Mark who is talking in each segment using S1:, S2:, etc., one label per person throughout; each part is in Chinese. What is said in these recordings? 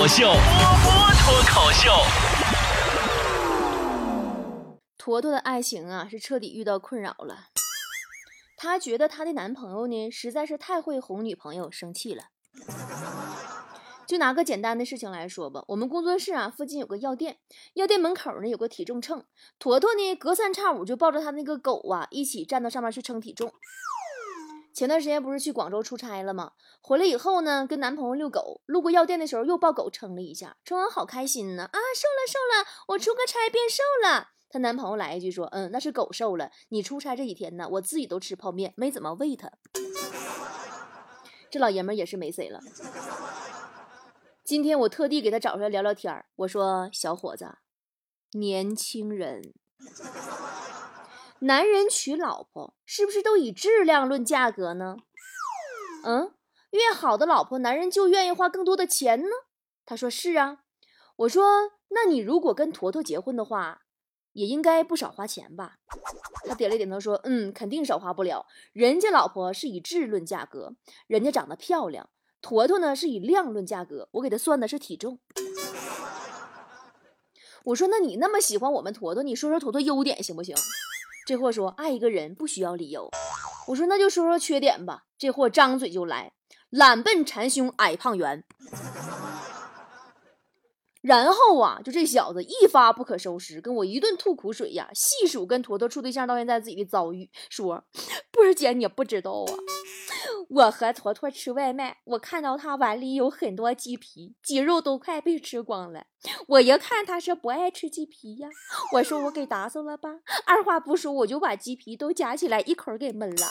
S1: 口秀，波波脱口秀。
S2: 坨坨的爱情啊，是彻底遇到困扰了。她觉得她的男朋友呢，实在是太会哄女朋友生气了。就拿个简单的事情来说吧，我们工作室啊附近有个药店，药店门口呢有个体重秤，坨坨呢隔三差五就抱着他那个狗啊一起站到上面去称体重。前段时间不是去广州出差了吗？回来以后呢，跟男朋友遛狗，路过药店的时候又抱狗称了一下，称完好开心呢啊，瘦了瘦了，我出个差变瘦了。她男朋友来一句说，嗯，那是狗瘦了，你出差这几天呢，我自己都吃泡面，没怎么喂它。这老爷们也是没谁了。今天我特地给他找出来聊聊天儿。我说：“小伙子，年轻人，男人娶老婆是不是都以质量论价格呢？嗯，越好的老婆，男人就愿意花更多的钱呢。”他说：“是啊。”我说：“那你如果跟坨坨结婚的话，也应该不少花钱吧？”他点了点头说：“嗯，肯定少花不了。人家老婆是以质论价格，人家长得漂亮。”坨坨呢是以量论价格，我给他算的是体重。我说，那你那么喜欢我们坨坨，你说说坨坨优点行不行？这货说，爱一个人不需要理由。我说，那就说说缺点吧。这货张嘴就来，懒笨馋凶矮胖圆。然后啊，就这小子一发不可收拾，跟我一顿吐苦水呀，细数跟坨坨处对象到现在自己的遭遇，说：“ 波儿姐，你不知道啊。”我和坨坨吃外卖，我看到他碗里有很多鸡皮，鸡肉都快被吃光了。我一看他是不爱吃鸡皮呀，我说我给打扫了吧，二话不说我就把鸡皮都夹起来一口给闷了。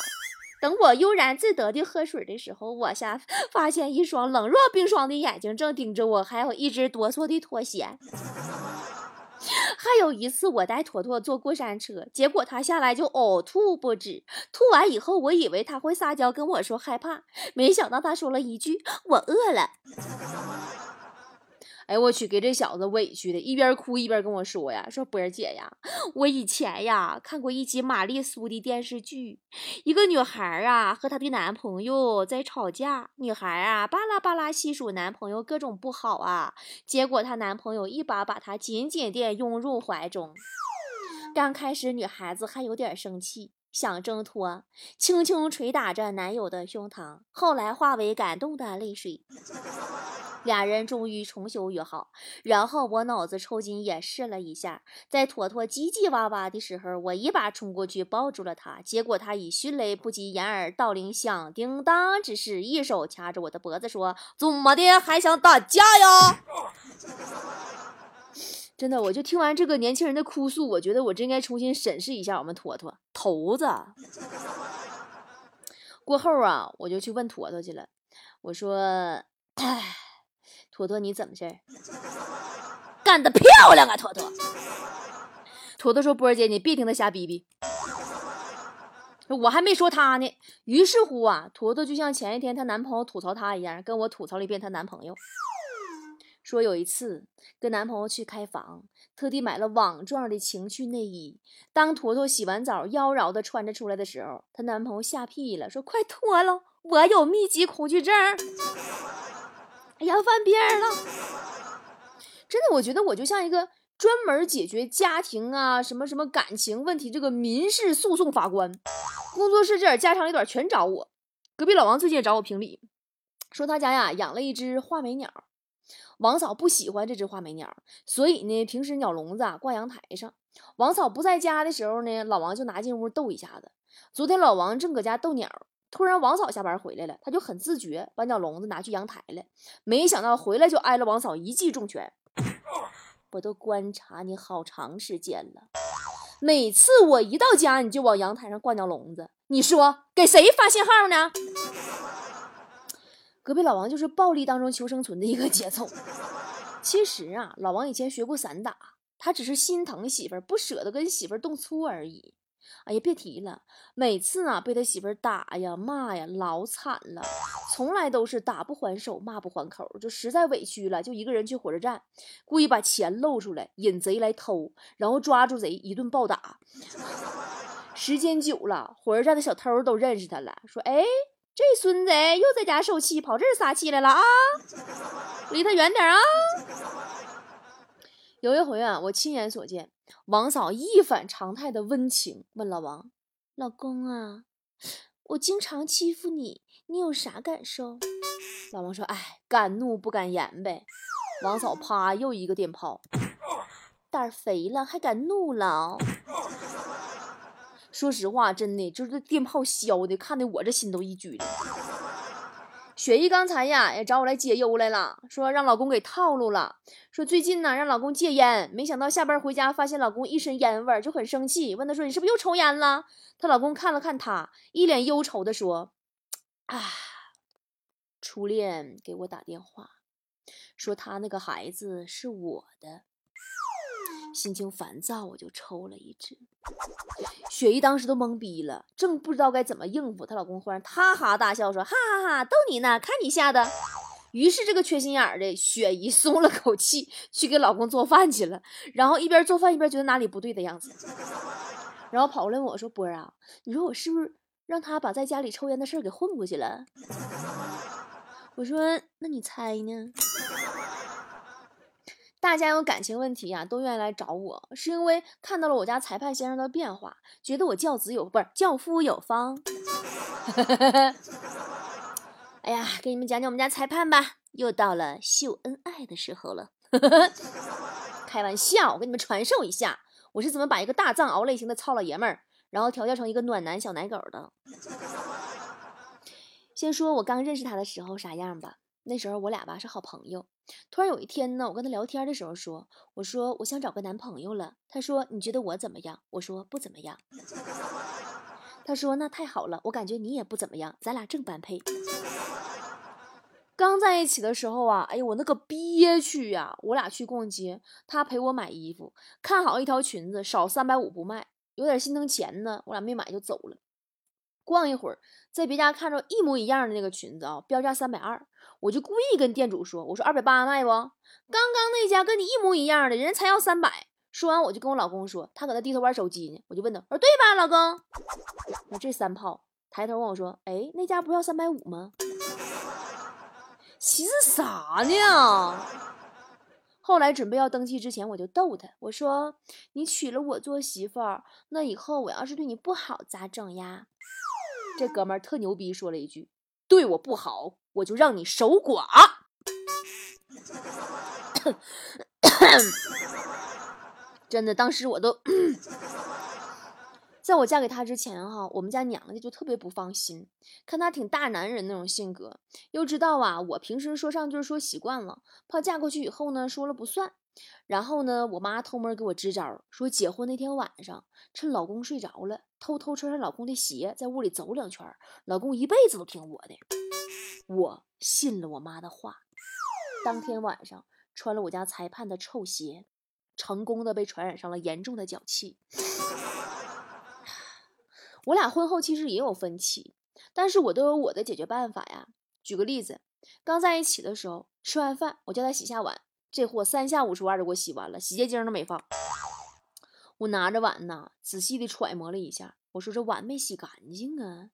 S2: 等我悠然自得的喝水的时候，我下发现一双冷若冰霜的眼睛正盯着我，还有一只哆嗦的拖鞋。还有一次，我带坨坨坐过山车，结果他下来就呕吐不止。吐完以后，我以为他会撒娇跟我说害怕，没想到他说了一句：“我饿了。”哎，我去，给这小子委屈的，一边哭一边跟我说呀：“说波儿姐呀，我以前呀看过一集玛丽苏的电视剧，一个女孩啊和她的男朋友在吵架，女孩啊巴拉巴拉细数男朋友各种不好啊，结果她男朋友一把把她紧紧地拥入怀中。刚开始女孩子还有点生气，想挣脱，轻轻捶打着男友的胸膛，后来化为感动的泪水。”俩人终于重修于好，然后我脑子抽筋也试了一下，在坨坨叽叽哇哇的时候，我一把冲过去抱住了他，结果他以迅雷不及掩耳盗铃响叮当之势，一手掐着我的脖子说：“怎么的，还想打架呀？” 真的，我就听完这个年轻人的哭诉，我觉得我真应该重新审视一下我们坨坨头子。过后啊，我就去问坨坨去了，我说：“哎。”坨坨，你怎么事儿？干得漂亮啊，坨坨！坨坨说：“波儿姐，你别听他瞎逼逼。”我还没说他呢。于是乎啊，坨坨就像前一天她男朋友吐槽她一样，跟我吐槽了一遍她男朋友。说有一次跟男朋友去开房，特地买了网状的情趣内衣。当坨坨洗完澡，妖娆的穿着出来的时候，她男朋友吓屁了，说：“快脱了，我有密集恐惧症。”哎呀，翻篇了！真的，我觉得我就像一个专门解决家庭啊、什么什么感情问题这个民事诉讼法官。工作室这点家长里短全找我。隔壁老王最近也找我评理，说他家呀养了一只画眉鸟，王嫂不喜欢这只画眉鸟，所以呢，平时鸟笼子啊挂阳台上。王嫂不在家的时候呢，老王就拿进屋逗一下子。昨天老王正搁家逗鸟。突然，王嫂下班回来了，他就很自觉把鸟笼子拿去阳台了。没想到回来就挨了王嫂一记重拳。我都观察你好长时间了，每次我一到家你就往阳台上挂鸟笼子，你说给谁发信号呢？隔壁老王就是暴力当中求生存的一个节奏。其实啊，老王以前学过散打，他只是心疼媳妇儿，不舍得跟媳妇儿动粗而已。哎呀，别提了，每次啊被他媳妇打呀骂呀，老惨了，从来都是打不还手，骂不还口，就实在委屈了，就一个人去火车站，故意把钱露出来，引贼来偷，然后抓住贼一顿暴打。时间久了，火车站的小偷都认识他了，说：“哎，这孙子又在家受气，跑这儿撒气来了啊！”离他远点啊！有一回啊，我亲眼所见，王嫂一反常态的温情问老王：“老公啊，我经常欺负你，你有啥感受？”老王说：“哎，敢怒不敢言呗。”王嫂啪又一个电炮，胆肥了还敢怒了？说实话，真的就是电炮削的，看的我这心都一拘了。雪姨刚才呀也找我来解忧来了，说让老公给套路了，说最近呢让老公戒烟，没想到下班回家发现老公一身烟味儿，就很生气，问他说你是不是又抽烟了？她老公看了看她，一脸忧愁的说：“啊，初恋给我打电话，说他那个孩子是我的。”心情烦躁，我就抽了一支。雪姨当时都懵逼了，正不知道该怎么应付，她老公忽然哈哈大笑说：“哈哈哈，逗你呢，看你吓的。”于是这个缺心眼儿的雪姨松了口气，去给老公做饭去了。然后一边做饭一边觉得哪里不对的样子，然后跑过来问我说：“波儿啊，你说我是不是让他把在家里抽烟的事儿给混过去了？” 我说：“那你猜呢？”大家有感情问题啊，都愿意来找我，是因为看到了我家裁判先生的变化，觉得我教子有不是教夫有方。哎呀，给你们讲讲我们家裁判吧，又到了秀恩爱的时候了。开玩笑，我给你们传授一下，我是怎么把一个大藏獒类型的糙老爷们儿，然后调教成一个暖男小奶狗的。先说我刚认识他的时候啥样吧，那时候我俩吧是好朋友。突然有一天呢，我跟他聊天的时候说：“我说我想找个男朋友了。”他说：“你觉得我怎么样？”我说：“不怎么样。”他说：“那太好了，我感觉你也不怎么样，咱俩正般配。”刚在一起的时候啊，哎呦我那个憋屈呀！我俩去逛街，他陪我买衣服，看好一条裙子少三百五不卖，有点心疼钱呢，我俩没买就走了。逛一会儿，在别家看着一模一样的那个裙子啊，标价三百二，我就故意跟店主说：“我说二百八卖不？刚刚那家跟你一模一样的，人才要三百。”说完我就跟我老公说，他搁那低头玩手机呢，我就问他：“我说对吧，老公？”我这三炮抬头问我说：“哎，那家不要三百五吗？”寻思啥呢？后来准备要登记之前，我就逗他，我说：“你娶了我做媳妇儿，那以后我要是对你不好咋整呀？”这哥们儿特牛逼，说了一句：“对我不好，我就让你守寡。”真的，当时我都，在我嫁给他之前哈，我们家娘家就特别不放心，看他挺大男人那种性格，又知道啊，我平时说上句说习惯了，怕嫁过去以后呢说了不算。然后呢，我妈偷摸给我支招，说结婚那天晚上，趁老公睡着了，偷偷穿上老公的鞋，在屋里走两圈，老公一辈子都听我的。我信了我妈的话，当天晚上穿了我家裁判的臭鞋，成功的被传染上了严重的脚气。我俩婚后其实也有分歧，但是我都有我的解决办法呀。举个例子，刚在一起的时候，吃完饭我叫他洗下碗。这货三下五除二就给我洗完了，洗洁精都没放。我拿着碗呢，仔细的揣摩了一下，我说这碗没洗干净啊。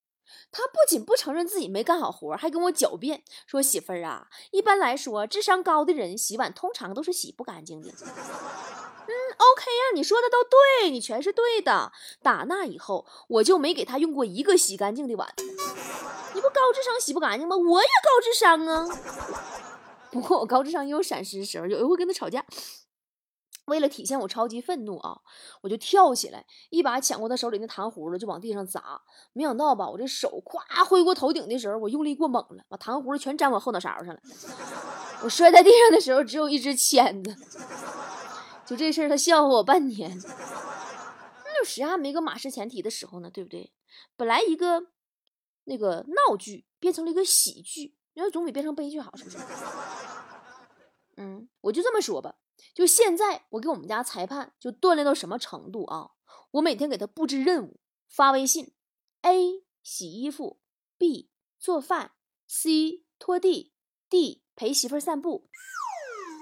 S2: 他不仅不承认自己没干好活，还跟我狡辩说：“媳妇儿啊，一般来说，智商高的人洗碗通常都是洗不干净的。”嗯，OK 呀，你说的都对，你全是对的。打那以后，我就没给他用过一个洗干净的碗。你不高智商洗不干净吗？我也高智商啊。不过我高智商也有闪失的时候，有一回跟他吵架，为了体现我超级愤怒啊，我就跳起来，一把抢过他手里那糖葫芦就往地上砸。没想到吧，我这手咵挥过头顶的时候，我用力过猛了，把糖葫芦全粘我后脑勺上了。我摔在地上的时候只有一只签子。就这事儿，他笑话我半天。那有谁还没个马失前蹄的时候呢？对不对？本来一个那个闹剧变成了一个喜剧。你要总比变成悲剧好，是不是？嗯，我就这么说吧。就现在，我给我们家裁判就锻炼到什么程度啊？我每天给他布置任务，发微信：A 洗衣服，B 做饭，C 拖地，D 陪媳妇儿散步。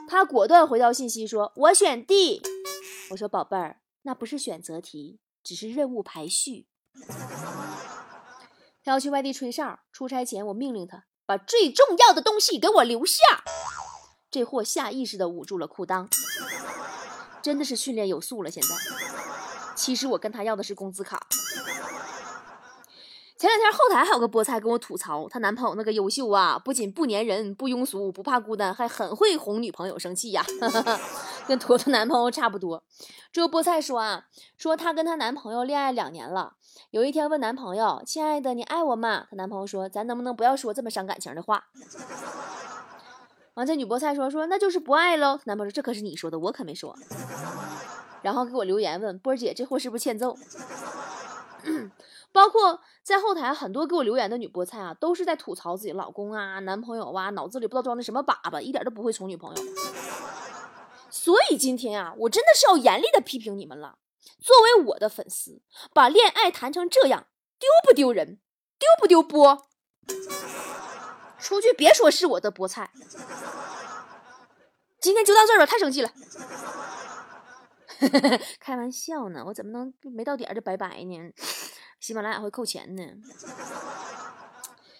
S2: 他果断回到信息说：“我选 D。”我说：“宝贝儿，那不是选择题，只是任务排序。”他要去外地吹哨，出差前我命令他。把最重要的东西给我留下。这货下意识的捂住了裤裆，真的是训练有素了。现在，其实我跟他要的是工资卡。前两天后台还有个菠菜跟我吐槽，她男朋友那个优秀啊，不仅不粘人、不庸俗、不怕孤单，还很会哄女朋友生气呀，跟坨坨男朋友差不多。这个菠菜说啊，说她跟她男朋友恋爱两年了，有一天问男朋友：“亲爱的，你爱我吗？”她男朋友说：“咱能不能不要说这么伤感情的话？”完，这女菠菜说：“说那就是不爱喽。”男朋友说：“这可是你说的，我可没说。”然后给我留言问波儿姐，这货是不是欠揍？包括在后台很多给我留言的女菠菜啊，都是在吐槽自己老公啊、男朋友啊，脑子里不知道装的什么粑粑，一点都不会宠女朋友。所以今天啊，我真的是要严厉的批评你们了。作为我的粉丝，把恋爱谈成这样，丢不丢人？丢不丢波？出去别说是我的菠菜。今天就到这儿了，太生气了。开玩笑呢，我怎么能没到点儿就拜拜呢？喜马拉雅会扣钱呢。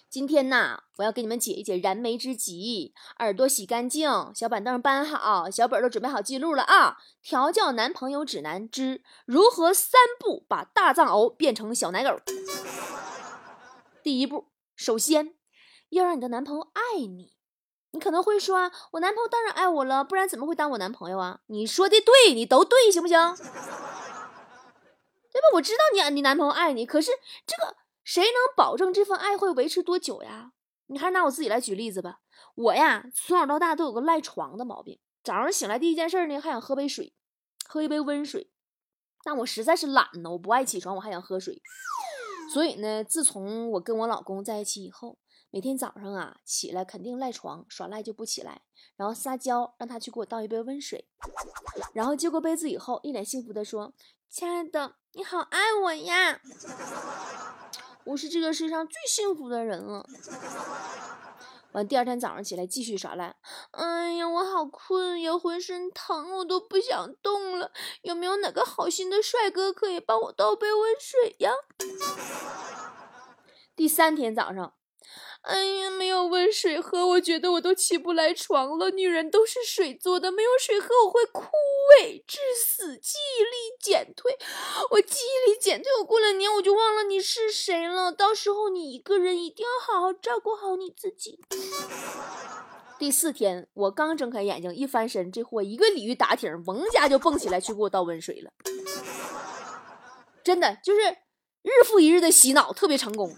S2: 今天呐，我要给你们解一解燃眉之急。耳朵洗干净，小板凳搬好，小本都准备好记录了啊！调教男朋友指南之如何三步把大藏獒变成小奶狗。第一步，首先要让你的男朋友爱你。你可能会说啊，我男朋友当然爱我了，不然怎么会当我男朋友啊？你说的对，你都对，行不行？对吧？我知道你你男朋友爱你，可是这个谁能保证这份爱会维持多久呀？你还是拿我自己来举例子吧。我呀，从小到大都有个赖床的毛病，早上醒来第一件事呢，还想喝杯水，喝一杯温水。但我实在是懒呢，我不爱起床，我还想喝水。所以呢，自从我跟我老公在一起以后，每天早上啊起来肯定赖床耍赖就不起来，然后撒娇让他去给我倒一杯温水，然后接过杯子以后，一脸幸福的说：“亲爱的。”你好，爱我呀！我是这个世上最幸福的人了。完，第二天早上起来继续耍赖。哎呀，我好困呀，浑身疼，我都不想动了。有没有哪个好心的帅哥可以帮我倒杯温水呀？第三天早上。哎呀，没有温水喝，我觉得我都起不来床了。女人都是水做的，没有水喝我会枯萎致死，记忆力减退。我记忆力减退，我过两年我就忘了你是谁了。到时候你一个人一定要好好照顾好你自己。第四天，我刚睁开眼睛，一翻身，这货一个鲤鱼打挺，嗡家就蹦起来去给我倒温水了。真的就是日复一日的洗脑，特别成功。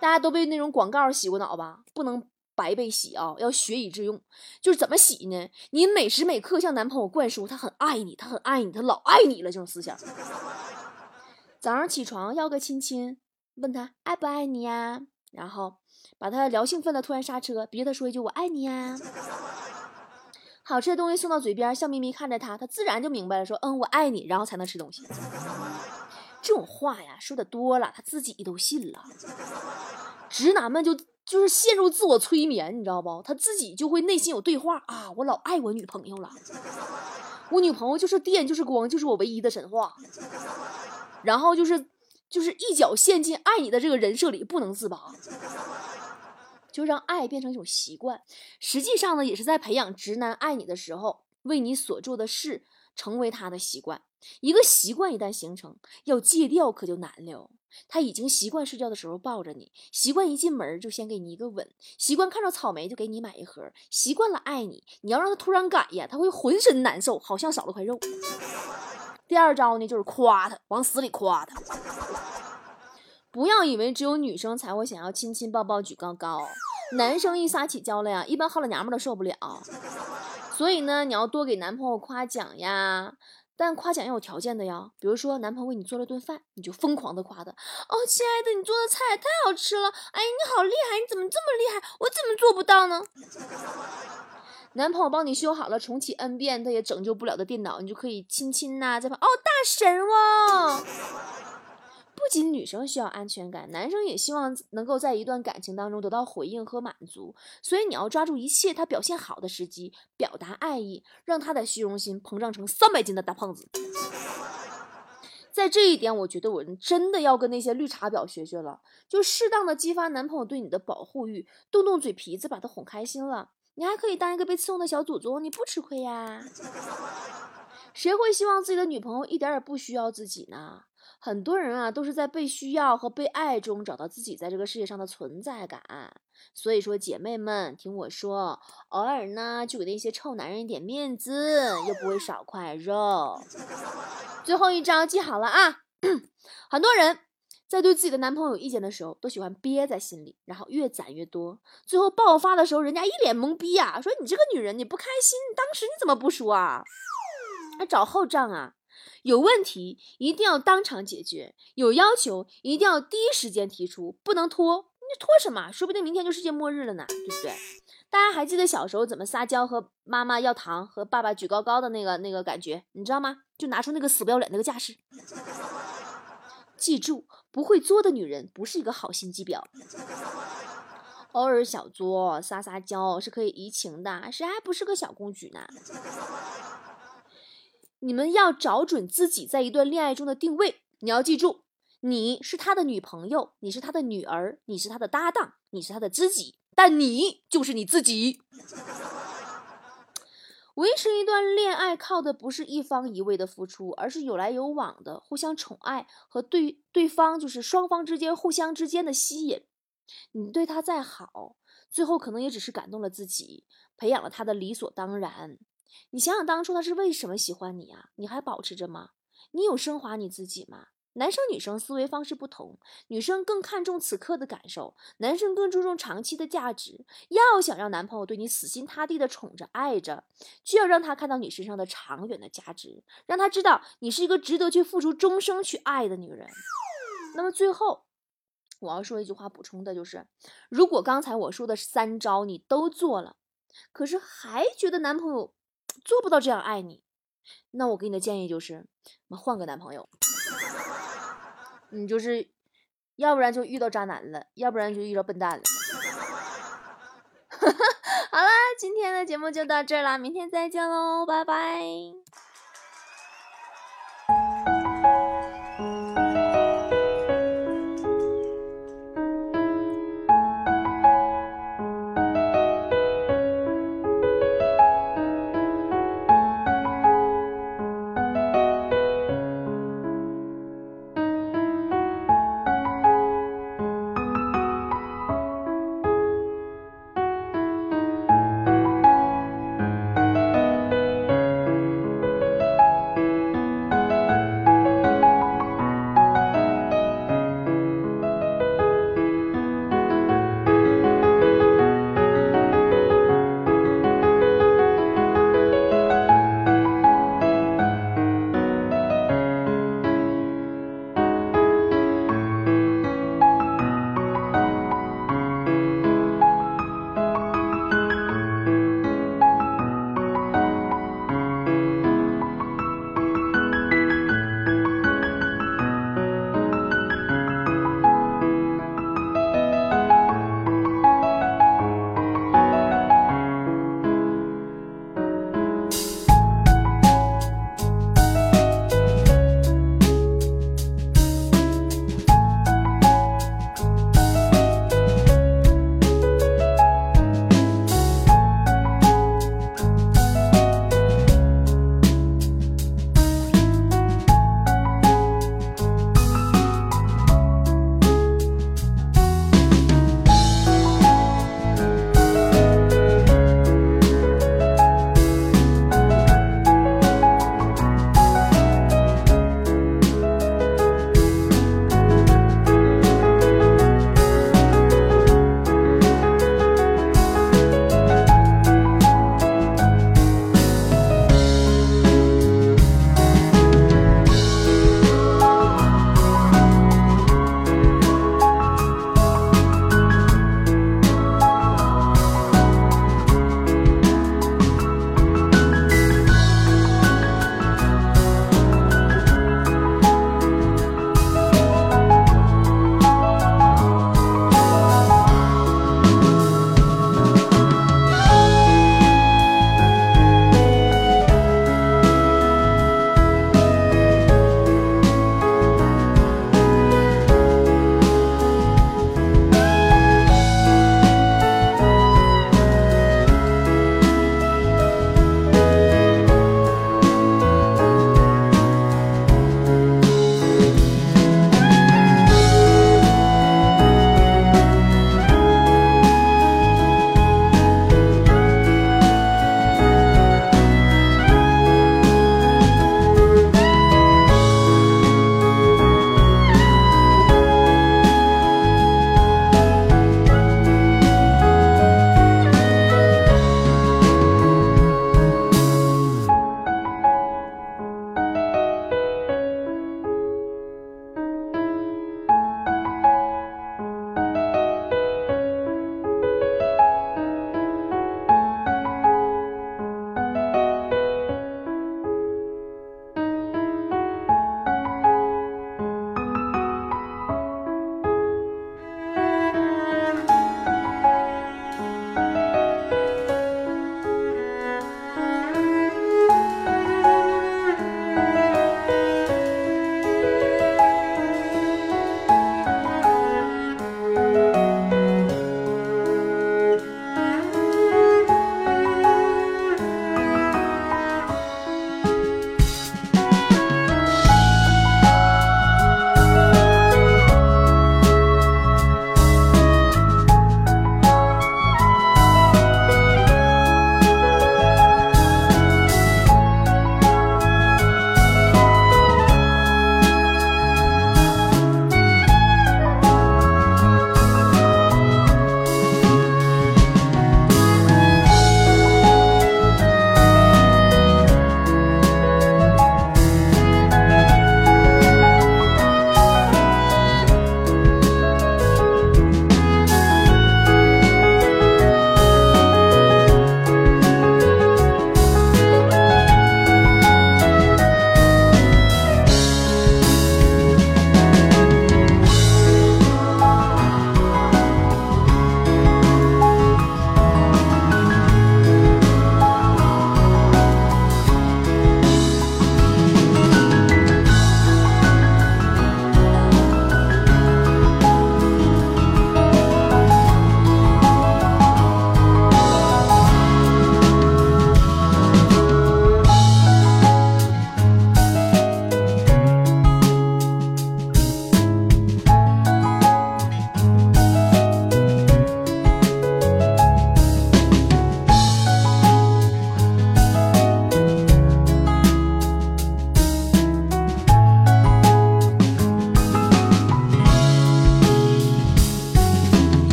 S2: 大家都被那种广告洗过脑吧？不能白被洗啊，要学以致用。就是怎么洗呢？你每时每刻向男朋友灌输他很爱你，他很爱你，他老爱你了这种思想。早上起床要个亲亲，问他爱不爱你呀？然后把他聊兴奋了，突然刹车，逼他说一句我爱你呀。好吃的东西送到嘴边，笑眯眯看着他，他自然就明白了，说嗯我爱你，然后才能吃东西。这种话呀，说的多了，他自己都信了。直男们就就是陷入自我催眠，你知道不？他自己就会内心有对话啊，我老爱我女朋友了，我女朋友就是电就是光就是我唯一的神话，然后就是就是一脚陷进爱你的这个人设里不能自拔，就让爱变成一种习惯。实际上呢，也是在培养直男爱你的时候为你所做的事成为他的习惯。一个习惯一旦形成，要戒掉可就难了。他已经习惯睡觉的时候抱着你，习惯一进门就先给你一个吻，习惯看到草莓就给你买一盒，习惯了爱你。你要让他突然改呀，他会浑身难受，好像少了块肉。第二招呢，就是夸他，往死里夸他。不要以为只有女生才会想要亲亲抱抱举高高，男生一撒起娇来呀，一般好老娘们都受不了。所以呢，你要多给男朋友夸奖呀。但夸奖要有条件的呀，比如说男朋友为你做了顿饭，你就疯狂的夸他，哦，亲爱的，你做的菜太好吃了，哎，你好厉害，你怎么这么厉害，我怎么做不到呢？男朋友帮你修好了重启 N 遍他也拯救不了的电脑，你就可以亲亲呐，在旁，哦，大神哦。不仅女生需要安全感，男生也希望能够在一段感情当中得到回应和满足。所以你要抓住一切他表现好的时机，表达爱意，让他的虚荣心膨胀成三百斤的大胖子。在这一点，我觉得我真的要跟那些绿茶婊学学了，就适当的激发男朋友对你的保护欲，动动嘴皮子把他哄开心了。你还可以当一个被伺候的小祖宗，你不吃亏呀。谁会希望自己的女朋友一点也不需要自己呢？很多人啊，都是在被需要和被爱中找到自己在这个世界上的存在感。所以说，姐妹们听我说，偶尔呢，就给那些臭男人一点面子，又不会少块肉。最后一招记好了啊！很多人在对自己的男朋友有意见的时候，都喜欢憋在心里，然后越攒越多，最后爆发的时候，人家一脸懵逼啊，说你这个女人，你不开心，当时你怎么不说啊？还找后账啊？有问题一定要当场解决，有要求一定要第一时间提出，不能拖。你拖什么？说不定明天就世界末日了呢，对不对？大家还记得小时候怎么撒娇和妈妈要糖，和爸爸举高高的那个那个感觉，你知道吗？就拿出那个死不要脸那个架势。记住，不会作的女人不是一个好心机婊。偶尔小作撒撒娇是可以移情的，谁还不是个小公举呢？你们要找准自己在一段恋爱中的定位。你要记住，你是他的女朋友，你是他的女儿，你是他的搭档，你是他的知己，但你就是你自己。维持一段恋爱靠的不是一方一味的付出，而是有来有往的互相宠爱和对对方就是双方之间互相之间的吸引。你对他再好，最后可能也只是感动了自己，培养了他的理所当然。你想想当初他是为什么喜欢你啊？你还保持着吗？你有升华你自己吗？男生女生思维方式不同，女生更看重此刻的感受，男生更注重长期的价值。要想让男朋友对你死心塌地的宠着爱着，就要让他看到你身上的长远的价值，让他知道你是一个值得去付出终生去爱的女人。那么最后，我要说一句话补充的就是：如果刚才我说的三招你都做了，可是还觉得男朋友。做不到这样爱你，那我给你的建议就是，我们换个男朋友。你就是，要不然就遇到渣男了，要不然就遇到笨蛋了。好啦，今天的节目就到这儿啦，明天再见喽，拜拜。